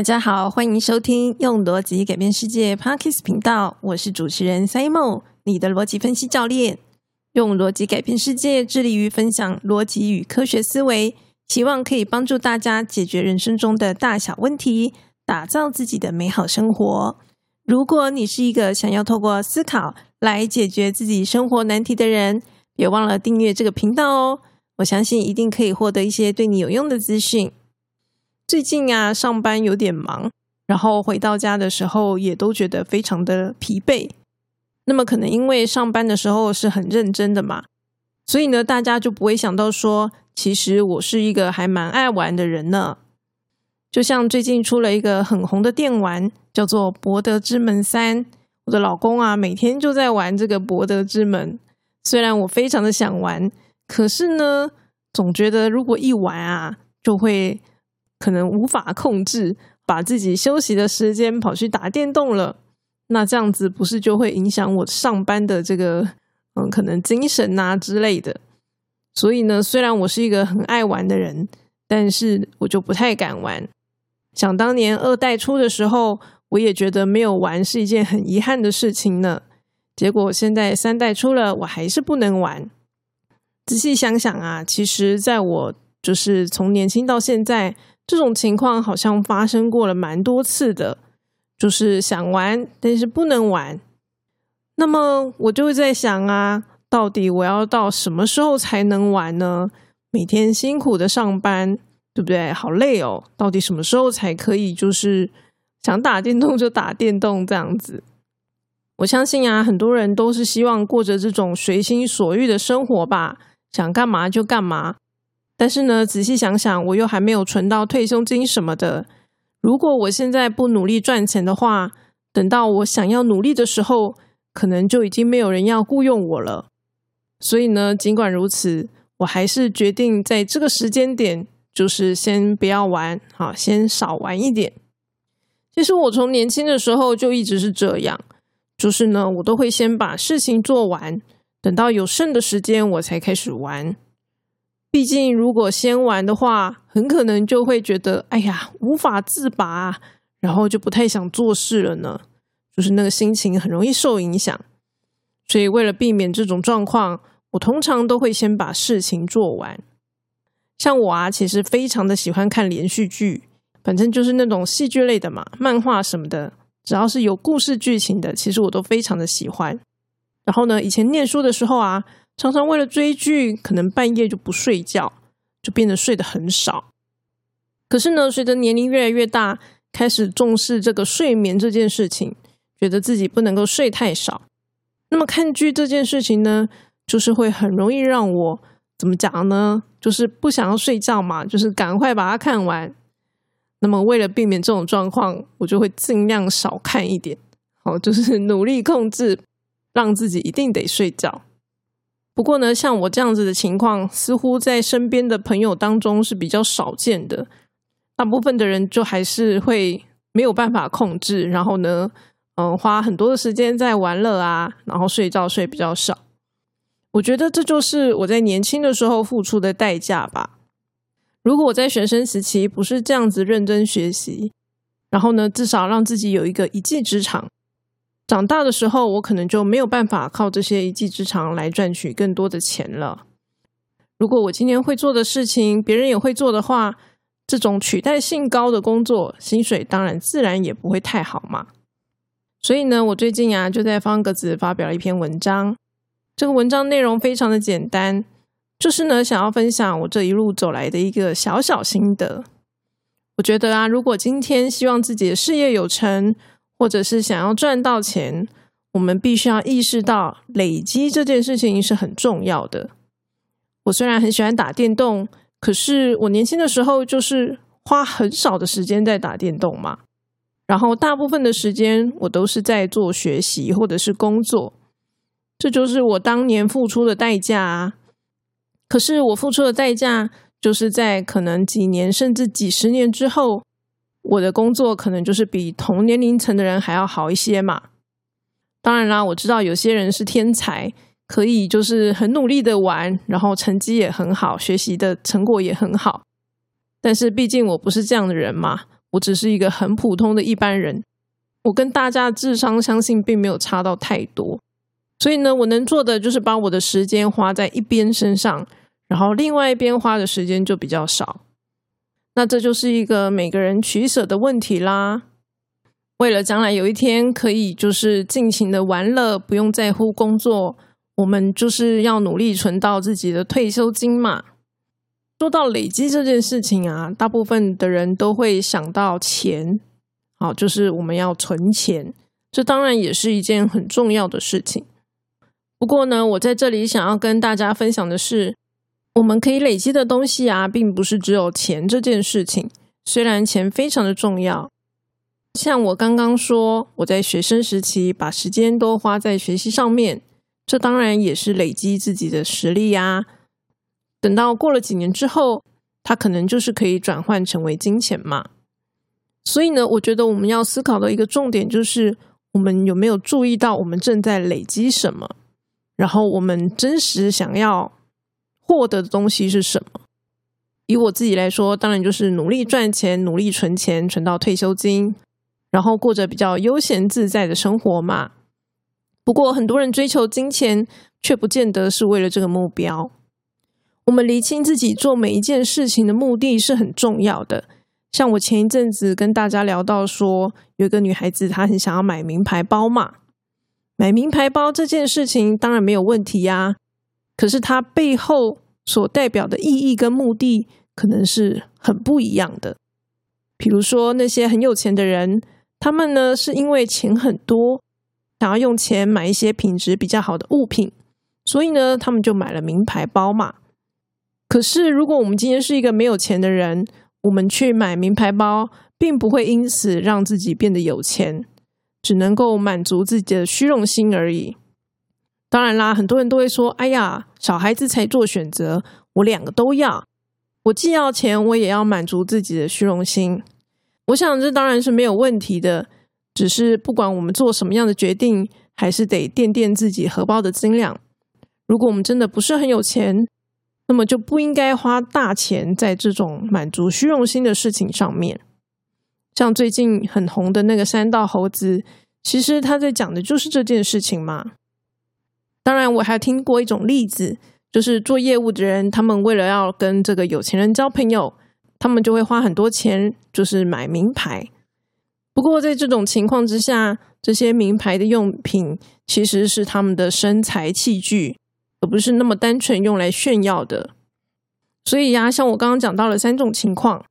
大家好，欢迎收听用逻辑改变世界 Parkes 频道，我是主持人 Simon，你的逻辑分析教练。用逻辑改变世界，致力于分享逻辑与科学思维，希望可以帮助大家解决人生中的大小问题，打造自己的美好生活。如果你是一个想要透过思考来解决自己生活难题的人，别忘了订阅这个频道哦。我相信一定可以获得一些对你有用的资讯。最近啊，上班有点忙，然后回到家的时候也都觉得非常的疲惫。那么可能因为上班的时候是很认真的嘛，所以呢，大家就不会想到说，其实我是一个还蛮爱玩的人呢。就像最近出了一个很红的电玩，叫做《博德之门三》，我的老公啊，每天就在玩这个《博德之门》。虽然我非常的想玩，可是呢，总觉得如果一玩啊，就会。可能无法控制，把自己休息的时间跑去打电动了。那这样子不是就会影响我上班的这个嗯，可能精神啊之类的。所以呢，虽然我是一个很爱玩的人，但是我就不太敢玩。想当年二代出的时候，我也觉得没有玩是一件很遗憾的事情呢。结果现在三代出了，我还是不能玩。仔细想想啊，其实在我就是从年轻到现在。这种情况好像发生过了蛮多次的，就是想玩但是不能玩。那么我就会在想啊，到底我要到什么时候才能玩呢？每天辛苦的上班，对不对？好累哦。到底什么时候才可以就是想打电动就打电动这样子？我相信啊，很多人都是希望过着这种随心所欲的生活吧，想干嘛就干嘛。但是呢，仔细想想，我又还没有存到退休金什么的。如果我现在不努力赚钱的话，等到我想要努力的时候，可能就已经没有人要雇佣我了。所以呢，尽管如此，我还是决定在这个时间点，就是先不要玩，好，先少玩一点。其实我从年轻的时候就一直是这样，就是呢，我都会先把事情做完，等到有剩的时间，我才开始玩。毕竟，如果先玩的话，很可能就会觉得，哎呀，无法自拔，然后就不太想做事了呢。就是那个心情很容易受影响。所以，为了避免这种状况，我通常都会先把事情做完。像我啊，其实非常的喜欢看连续剧，反正就是那种戏剧类的嘛，漫画什么的，只要是有故事剧情的，其实我都非常的喜欢。然后呢，以前念书的时候啊。常常为了追剧，可能半夜就不睡觉，就变得睡得很少。可是呢，随着年龄越来越大，开始重视这个睡眠这件事情，觉得自己不能够睡太少。那么看剧这件事情呢，就是会很容易让我怎么讲呢？就是不想要睡觉嘛，就是赶快把它看完。那么为了避免这种状况，我就会尽量少看一点，好，就是努力控制，让自己一定得睡觉。不过呢，像我这样子的情况，似乎在身边的朋友当中是比较少见的。大部分的人就还是会没有办法控制，然后呢，嗯，花很多的时间在玩乐啊，然后睡觉睡比较少。我觉得这就是我在年轻的时候付出的代价吧。如果我在学生时期不是这样子认真学习，然后呢，至少让自己有一个一技之长。长大的时候，我可能就没有办法靠这些一技之长来赚取更多的钱了。如果我今天会做的事情，别人也会做的话，这种取代性高的工作，薪水当然自然也不会太好嘛。所以呢，我最近啊就在方格子发表了一篇文章。这个文章内容非常的简单，就是呢想要分享我这一路走来的一个小小心得。我觉得啊，如果今天希望自己的事业有成，或者是想要赚到钱，我们必须要意识到累积这件事情是很重要的。我虽然很喜欢打电动，可是我年轻的时候就是花很少的时间在打电动嘛，然后大部分的时间我都是在做学习或者是工作，这就是我当年付出的代价啊。可是我付出的代价，就是在可能几年甚至几十年之后。我的工作可能就是比同年龄层的人还要好一些嘛。当然啦，我知道有些人是天才，可以就是很努力的玩，然后成绩也很好，学习的成果也很好。但是毕竟我不是这样的人嘛，我只是一个很普通的一般人，我跟大家智商相信并没有差到太多。所以呢，我能做的就是把我的时间花在一边身上，然后另外一边花的时间就比较少。那这就是一个每个人取舍的问题啦。为了将来有一天可以就是尽情的玩乐，不用在乎工作，我们就是要努力存到自己的退休金嘛。说到累积这件事情啊，大部分的人都会想到钱，好，就是我们要存钱，这当然也是一件很重要的事情。不过呢，我在这里想要跟大家分享的是，我们可以累积的东西啊，并不是只有钱这件事情。虽然钱非常的重要，像我刚刚说，我在学生时期把时间都花在学习上面，这当然也是累积自己的实力呀。等到过了几年之后，它可能就是可以转换成为金钱嘛。所以呢，我觉得我们要思考的一个重点就是，我们有没有注意到我们正在累积什么？然后我们真实想要获得的东西是什么？以我自己来说，当然就是努力赚钱、努力存钱，存到退休金，然后过着比较悠闲自在的生活嘛。不过，很多人追求金钱，却不见得是为了这个目标。我们厘清自己做每一件事情的目的是很重要的。像我前一阵子跟大家聊到说，有一个女孩子，她很想要买名牌包嘛。买名牌包这件事情当然没有问题呀，可是它背后所代表的意义跟目的可能是很不一样的。比如说那些很有钱的人，他们呢是因为钱很多，想要用钱买一些品质比较好的物品，所以呢他们就买了名牌包嘛。可是如果我们今天是一个没有钱的人，我们去买名牌包，并不会因此让自己变得有钱。只能够满足自己的虚荣心而已。当然啦，很多人都会说：“哎呀，小孩子才做选择，我两个都要，我既要钱，我也要满足自己的虚荣心。”我想这当然是没有问题的，只是不管我们做什么样的决定，还是得垫垫自己荷包的斤两。如果我们真的不是很有钱，那么就不应该花大钱在这种满足虚荣心的事情上面。像最近很红的那个三道猴子，其实他在讲的就是这件事情嘛。当然，我还听过一种例子，就是做业务的人，他们为了要跟这个有钱人交朋友，他们就会花很多钱，就是买名牌。不过在这种情况之下，这些名牌的用品其实是他们的身材器具，而不是那么单纯用来炫耀的。所以呀，像我刚刚讲到了三种情况。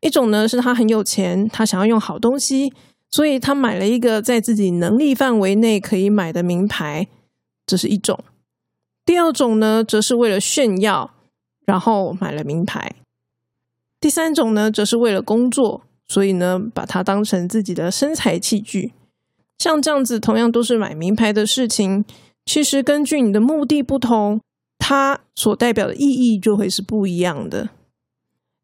一种呢是他很有钱，他想要用好东西，所以他买了一个在自己能力范围内可以买的名牌，这是一种。第二种呢，则是为了炫耀，然后买了名牌。第三种呢，则是为了工作，所以呢，把它当成自己的身材器具。像这样子，同样都是买名牌的事情，其实根据你的目的不同，它所代表的意义就会是不一样的。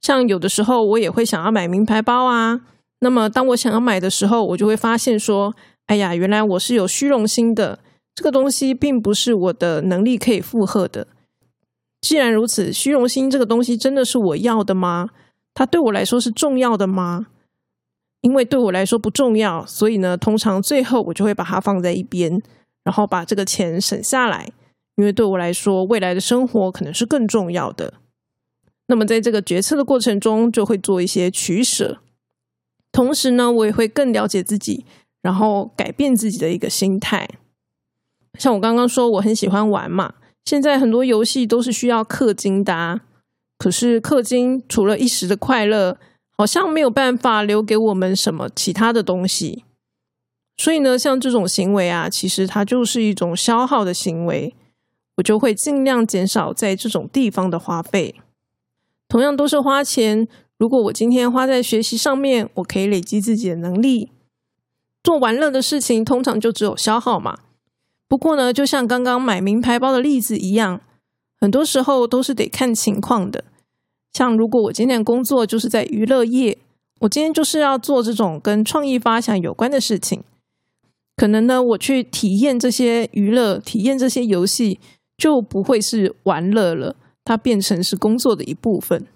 像有的时候我也会想要买名牌包啊，那么当我想要买的时候，我就会发现说，哎呀，原来我是有虚荣心的，这个东西并不是我的能力可以负荷的。既然如此，虚荣心这个东西真的是我要的吗？它对我来说是重要的吗？因为对我来说不重要，所以呢，通常最后我就会把它放在一边，然后把这个钱省下来，因为对我来说，未来的生活可能是更重要的。那么，在这个决策的过程中，就会做一些取舍。同时呢，我也会更了解自己，然后改变自己的一个心态。像我刚刚说，我很喜欢玩嘛。现在很多游戏都是需要氪金的，可是氪金除了一时的快乐，好像没有办法留给我们什么其他的东西。所以呢，像这种行为啊，其实它就是一种消耗的行为。我就会尽量减少在这种地方的花费。同样都是花钱，如果我今天花在学习上面，我可以累积自己的能力。做玩乐的事情，通常就只有消耗嘛。不过呢，就像刚刚买名牌包的例子一样，很多时候都是得看情况的。像如果我今天工作就是在娱乐业，我今天就是要做这种跟创意发想有关的事情，可能呢，我去体验这些娱乐、体验这些游戏，就不会是玩乐了。它变成是工作的一部分，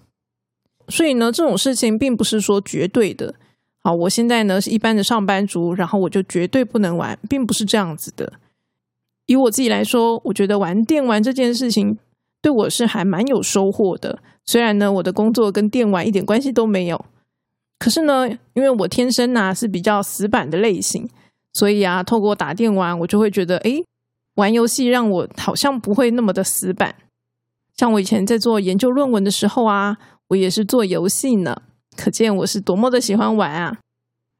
所以呢，这种事情并不是说绝对的。好，我现在呢是一般的上班族，然后我就绝对不能玩，并不是这样子的。以我自己来说，我觉得玩电玩这件事情对我是还蛮有收获的。虽然呢，我的工作跟电玩一点关系都没有，可是呢，因为我天生呢是比较死板的类型，所以啊，透过打电玩，我就会觉得，哎，玩游戏让我好像不会那么的死板。像我以前在做研究论文的时候啊，我也是做游戏呢，可见我是多么的喜欢玩啊！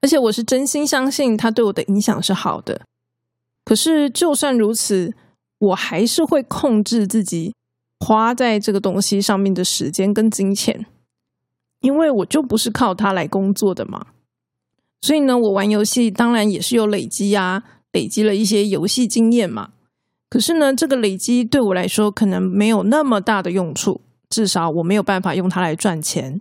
而且我是真心相信它对我的影响是好的。可是就算如此，我还是会控制自己花在这个东西上面的时间跟金钱，因为我就不是靠它来工作的嘛。所以呢，我玩游戏当然也是有累积啊，累积了一些游戏经验嘛。可是呢，这个累积对我来说可能没有那么大的用处，至少我没有办法用它来赚钱。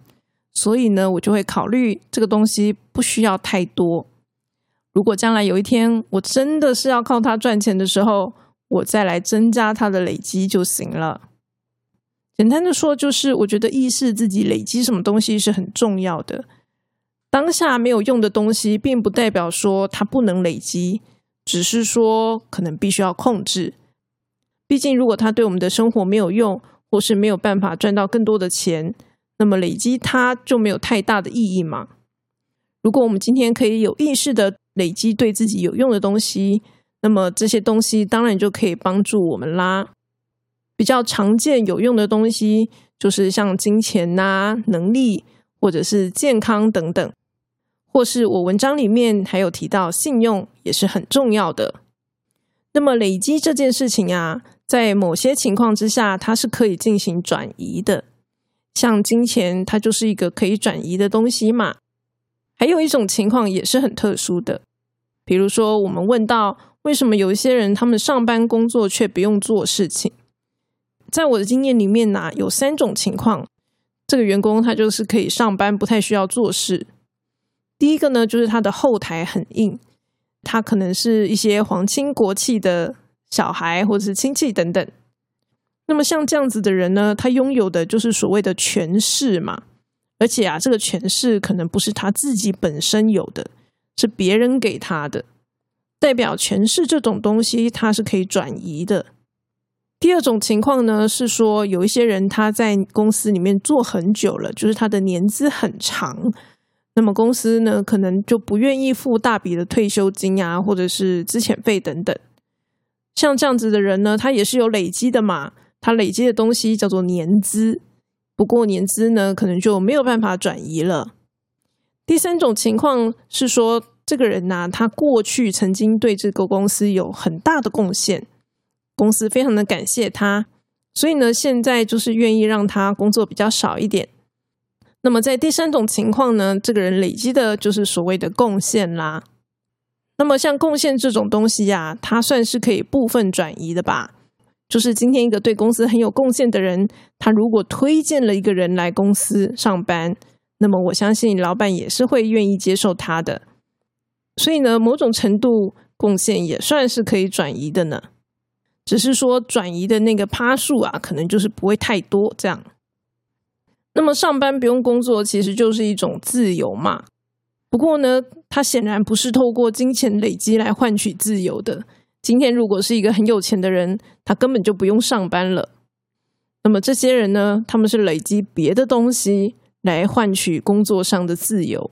所以呢，我就会考虑这个东西不需要太多。如果将来有一天我真的是要靠它赚钱的时候，我再来增加它的累积就行了。简单的说，就是我觉得意识自己累积什么东西是很重要的。当下没有用的东西，并不代表说它不能累积。只是说，可能必须要控制。毕竟，如果它对我们的生活没有用，或是没有办法赚到更多的钱，那么累积它就没有太大的意义嘛。如果我们今天可以有意识的累积对自己有用的东西，那么这些东西当然就可以帮助我们啦。比较常见有用的东西，就是像金钱呐、能力，或者是健康等等。或是我文章里面还有提到，信用也是很重要的。那么累积这件事情啊，在某些情况之下，它是可以进行转移的。像金钱，它就是一个可以转移的东西嘛。还有一种情况也是很特殊的，比如说我们问到为什么有一些人他们上班工作却不用做事情，在我的经验里面呢，有三种情况，这个员工他就是可以上班，不太需要做事。第一个呢，就是他的后台很硬，他可能是一些皇亲国戚的小孩或者是亲戚等等。那么像这样子的人呢，他拥有的就是所谓的权势嘛，而且啊，这个权势可能不是他自己本身有的，是别人给他的。代表权势这种东西，它是可以转移的。第二种情况呢，是说有一些人他在公司里面做很久了，就是他的年资很长。那么公司呢，可能就不愿意付大笔的退休金啊，或者是资遣费等等。像这样子的人呢，他也是有累积的嘛，他累积的东西叫做年资。不过年资呢，可能就没有办法转移了。第三种情况是说，这个人呢，他过去曾经对这个公司有很大的贡献，公司非常的感谢他，所以呢，现在就是愿意让他工作比较少一点。那么在第三种情况呢，这个人累积的就是所谓的贡献啦。那么像贡献这种东西呀，它算是可以部分转移的吧？就是今天一个对公司很有贡献的人，他如果推荐了一个人来公司上班，那么我相信老板也是会愿意接受他的。所以呢，某种程度贡献也算是可以转移的呢。只是说转移的那个趴数啊，可能就是不会太多这样。那么上班不用工作，其实就是一种自由嘛。不过呢，他显然不是透过金钱累积来换取自由的。今天如果是一个很有钱的人，他根本就不用上班了。那么这些人呢，他们是累积别的东西来换取工作上的自由。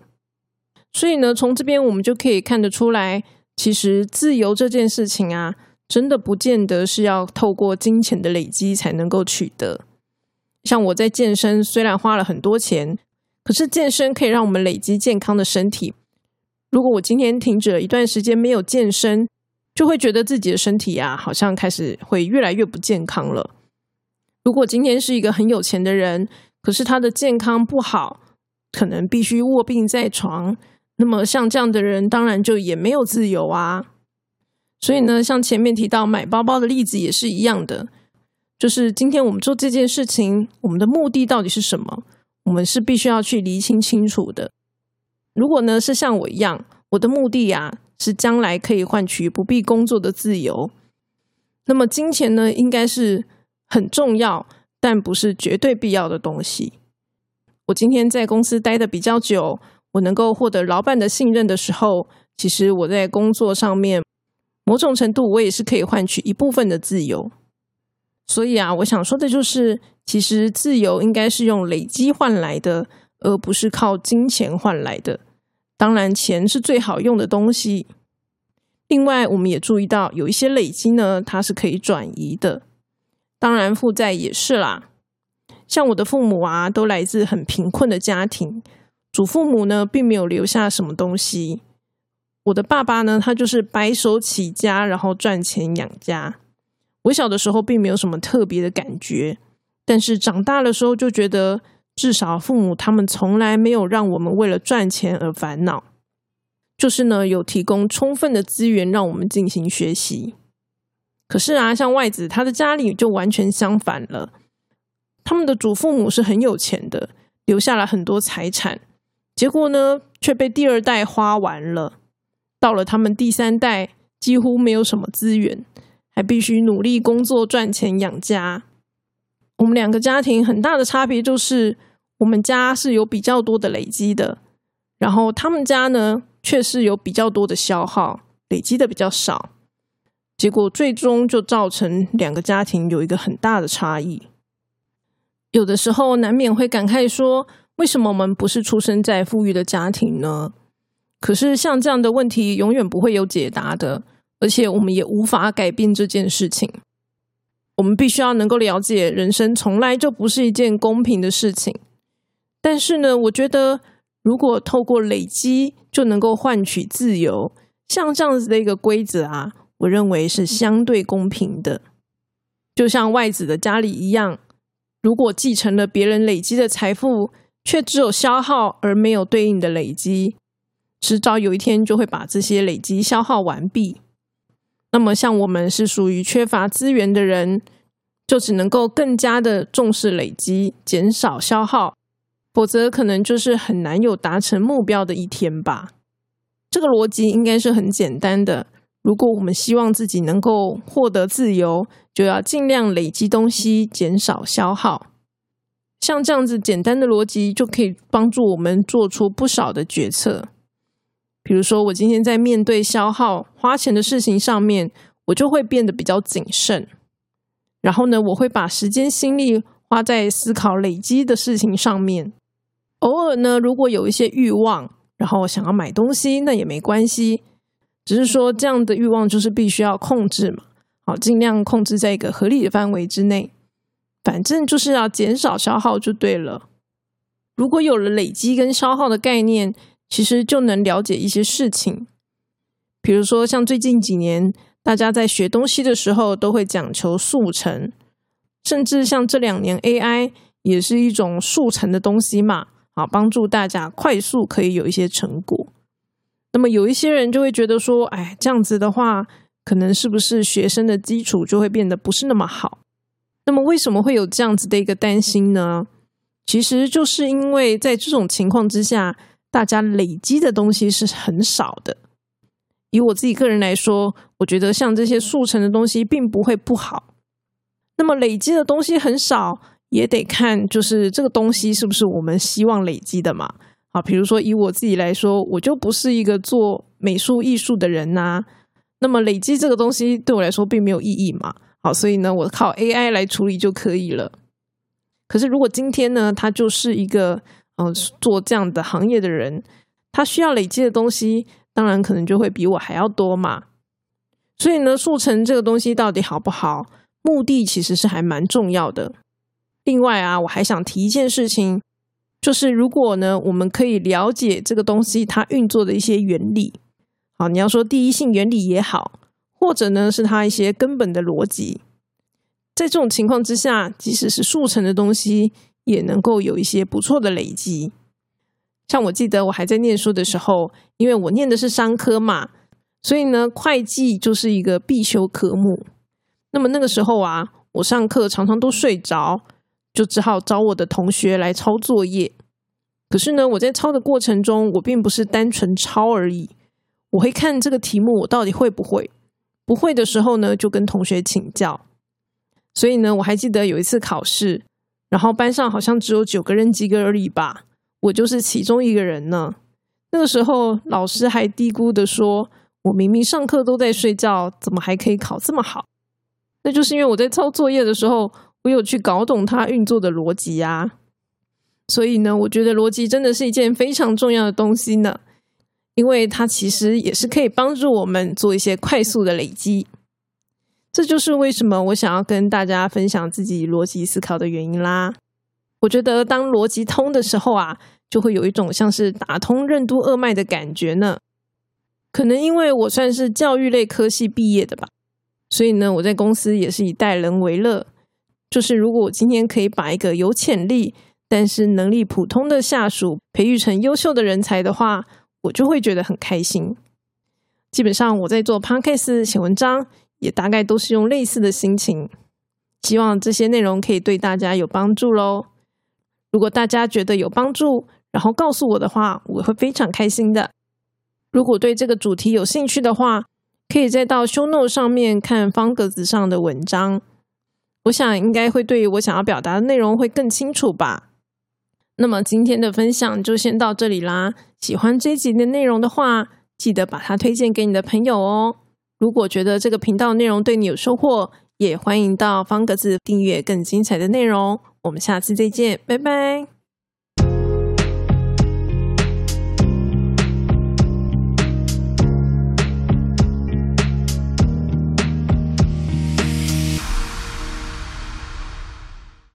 所以呢，从这边我们就可以看得出来，其实自由这件事情啊，真的不见得是要透过金钱的累积才能够取得。像我在健身，虽然花了很多钱，可是健身可以让我们累积健康的身体。如果我今天停止了一段时间没有健身，就会觉得自己的身体啊，好像开始会越来越不健康了。如果今天是一个很有钱的人，可是他的健康不好，可能必须卧病在床，那么像这样的人，当然就也没有自由啊。所以呢，像前面提到买包包的例子也是一样的。就是今天我们做这件事情，我们的目的到底是什么？我们是必须要去厘清清楚的。如果呢是像我一样，我的目的呀是将来可以换取不必工作的自由，那么金钱呢应该是很重要，但不是绝对必要的东西。我今天在公司待的比较久，我能够获得老板的信任的时候，其实我在工作上面某种程度我也是可以换取一部分的自由。所以啊，我想说的就是，其实自由应该是用累积换来的，而不是靠金钱换来的。当然，钱是最好用的东西。另外，我们也注意到有一些累积呢，它是可以转移的。当然，负债也是啦。像我的父母啊，都来自很贫困的家庭。祖父母呢，并没有留下什么东西。我的爸爸呢，他就是白手起家，然后赚钱养家。我小的时候并没有什么特别的感觉，但是长大的时候就觉得，至少父母他们从来没有让我们为了赚钱而烦恼，就是呢有提供充分的资源让我们进行学习。可是啊，像外子他的家里就完全相反了，他们的祖父母是很有钱的，留下了很多财产。结果呢，却被第二代花完了。到了他们第三代，几乎没有什么资源，还必须努力工作赚钱养家。我们两个家庭很大的差别就是，我们家是有比较多的累积的，然后他们家呢，却是有比较多的消耗，累积的比较少。结果最终就造成两个家庭有一个很大的差异。有的时候难免会感慨说。为什么我们不是出生在富裕的家庭呢？可是像这样的问题永远不会有解答的，而且我们也无法改变这件事情。我们必须要能够了解，人生从来就不是一件公平的事情。但是呢，我觉得如果透过累积就能够换取自由，像这样子的一个规则啊，我认为是相对公平的。就像外子的家里一样，如果继承了别人累积的财富。却只有消耗而没有对应的累积，迟早有一天就会把这些累积消耗完毕。那么，像我们是属于缺乏资源的人，就只能够更加的重视累积，减少消耗，否则可能就是很难有达成目标的一天吧。这个逻辑应该是很简单的。如果我们希望自己能够获得自由，就要尽量累积东西，减少消耗。像这样子简单的逻辑，就可以帮助我们做出不少的决策。比如说，我今天在面对消耗、花钱的事情上面，我就会变得比较谨慎。然后呢，我会把时间心力花在思考累积的事情上面。偶尔呢，如果有一些欲望，然后想要买东西，那也没关系。只是说，这样的欲望就是必须要控制嘛，好，尽量控制在一个合理的范围之内。反正就是要减少消耗就对了。如果有了累积跟消耗的概念，其实就能了解一些事情。比如说，像最近几年，大家在学东西的时候都会讲求速成，甚至像这两年 AI 也是一种速成的东西嘛，啊，帮助大家快速可以有一些成果。那么有一些人就会觉得说，哎，这样子的话，可能是不是学生的基础就会变得不是那么好？那么为什么会有这样子的一个担心呢？其实就是因为在这种情况之下，大家累积的东西是很少的。以我自己个人来说，我觉得像这些速成的东西并不会不好。那么累积的东西很少，也得看就是这个东西是不是我们希望累积的嘛？啊，比如说以我自己来说，我就不是一个做美术艺术的人呐。那么累积这个东西对我来说并没有意义嘛。好，所以呢，我靠 AI 来处理就可以了。可是，如果今天呢，他就是一个嗯做这样的行业的人，他需要累积的东西，当然可能就会比我还要多嘛。所以呢，速成这个东西到底好不好？目的其实是还蛮重要的。另外啊，我还想提一件事情，就是如果呢，我们可以了解这个东西它运作的一些原理，好，你要说第一性原理也好。或者呢，是它一些根本的逻辑，在这种情况之下，即使是速成的东西，也能够有一些不错的累积。像我记得我还在念书的时候，因为我念的是商科嘛，所以呢，会计就是一个必修科目。那么那个时候啊，我上课常常都睡着，就只好找我的同学来抄作业。可是呢，我在抄的过程中，我并不是单纯抄而已，我会看这个题目我到底会不会。不会的时候呢，就跟同学请教。所以呢，我还记得有一次考试，然后班上好像只有九个人及格而已吧，我就是其中一个人呢。那个时候老师还嘀咕的说：“我明明上课都在睡觉，怎么还可以考这么好？”那就是因为我在抄作业的时候，我有去搞懂它运作的逻辑呀。所以呢，我觉得逻辑真的是一件非常重要的东西呢，因为它其实也是可以帮助我们做一些快速的累积。这就是为什么我想要跟大家分享自己逻辑思考的原因啦。我觉得当逻辑通的时候啊，就会有一种像是打通任督二脉的感觉呢。可能因为我算是教育类科系毕业的吧，所以呢，我在公司也是以待人为乐。就是如果我今天可以把一个有潜力但是能力普通的下属培育成优秀的人才的话，我就会觉得很开心。基本上我在做 podcast 写文章。也大概都是用类似的心情，希望这些内容可以对大家有帮助喽。如果大家觉得有帮助，然后告诉我的话，我会非常开心的。如果对这个主题有兴趣的话，可以再到 show note 上面看方格子上的文章。我想应该会对于我想要表达的内容会更清楚吧。那么今天的分享就先到这里啦。喜欢这集的内容的话，记得把它推荐给你的朋友哦。如果觉得这个频道内容对你有收获，也欢迎到方格子订阅更精彩的内容。我们下次再见，拜拜。